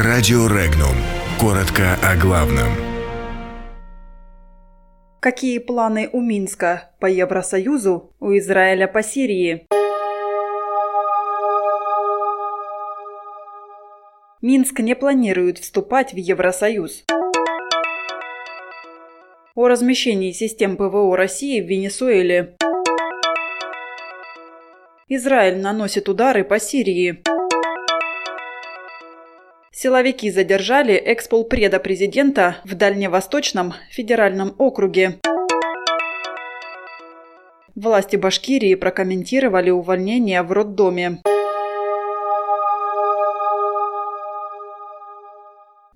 Радио Регнум. Коротко о главном. Какие планы у Минска по Евросоюзу, у Израиля по Сирии? Минск не планирует вступать в Евросоюз. О размещении систем ПВО России в Венесуэле. Израиль наносит удары по Сирии. Силовики задержали эксполпреда президента в Дальневосточном федеральном округе. Власти Башкирии прокомментировали увольнение в роддоме.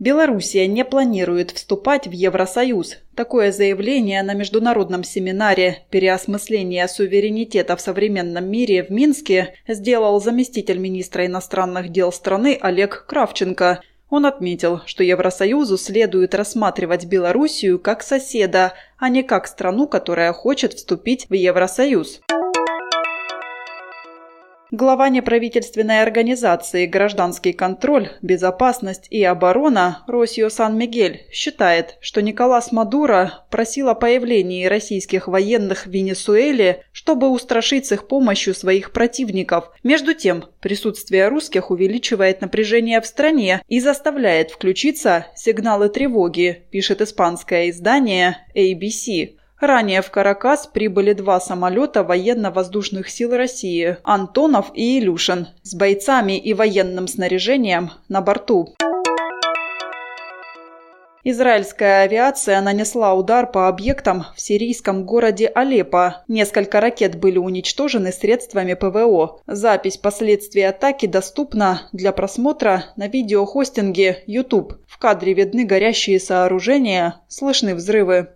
Белоруссия не планирует вступать в Евросоюз. Такое заявление на международном семинаре «Переосмысление суверенитета в современном мире» в Минске сделал заместитель министра иностранных дел страны Олег Кравченко. Он отметил, что Евросоюзу следует рассматривать Белоруссию как соседа, а не как страну, которая хочет вступить в Евросоюз. Глава неправительственной организации «Гражданский контроль, безопасность и оборона» Росио Сан-Мигель считает, что Николас Мадуро просил о появлении российских военных в Венесуэле, чтобы устрашить с их помощью своих противников. Между тем, присутствие русских увеличивает напряжение в стране и заставляет включиться сигналы тревоги, пишет испанское издание ABC. Ранее в Каракас прибыли два самолета военно-воздушных сил России – «Антонов» и «Илюшин» с бойцами и военным снаряжением на борту. Израильская авиация нанесла удар по объектам в сирийском городе Алеппо. Несколько ракет были уничтожены средствами ПВО. Запись последствий атаки доступна для просмотра на видеохостинге YouTube. В кадре видны горящие сооружения, слышны взрывы.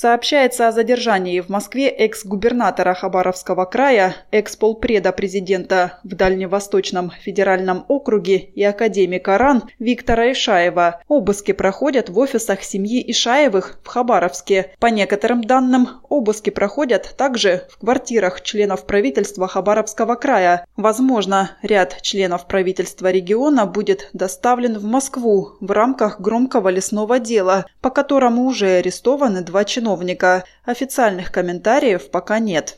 Сообщается о задержании в Москве экс-губернатора Хабаровского края, экс-полпреда президента в Дальневосточном федеральном округе и академика РАН Виктора Ишаева. Обыски проходят в офисах семьи Ишаевых в Хабаровске. По некоторым данным, обыски проходят также в квартирах членов правительства Хабаровского края. Возможно, ряд членов правительства региона будет доставлен в Москву в рамках громкого лесного дела, по которому уже арестованы два чиновника чиновника. Официальных комментариев пока нет.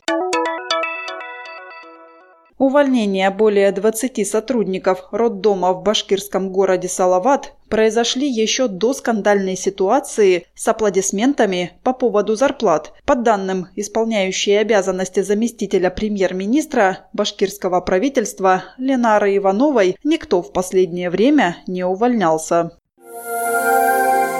Увольнение более 20 сотрудников роддома в башкирском городе Салават произошли еще до скандальной ситуации с аплодисментами по поводу зарплат. По данным исполняющей обязанности заместителя премьер-министра башкирского правительства Ленары Ивановой, никто в последнее время не увольнялся.